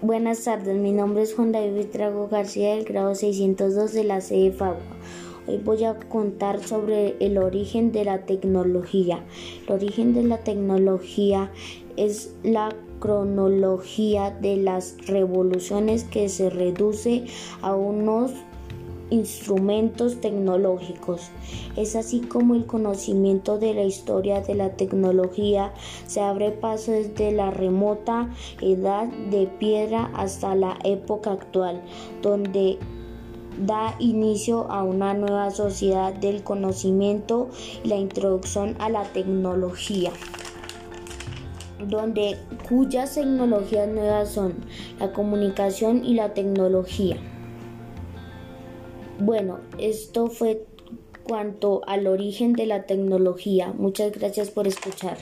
Buenas tardes, mi nombre es Juan David Trago García del grado 602 de la sede Fagua. Hoy voy a contar sobre el origen de la tecnología. El origen de la tecnología es la cronología de las revoluciones que se reduce a unos instrumentos tecnológicos. Es así como el conocimiento de la historia de la tecnología se abre paso desde la remota edad de piedra hasta la época actual, donde da inicio a una nueva sociedad del conocimiento y la introducción a la tecnología donde cuyas tecnologías nuevas son la comunicación y la tecnología. Bueno, esto fue cuanto al origen de la tecnología. Muchas gracias por escuchar.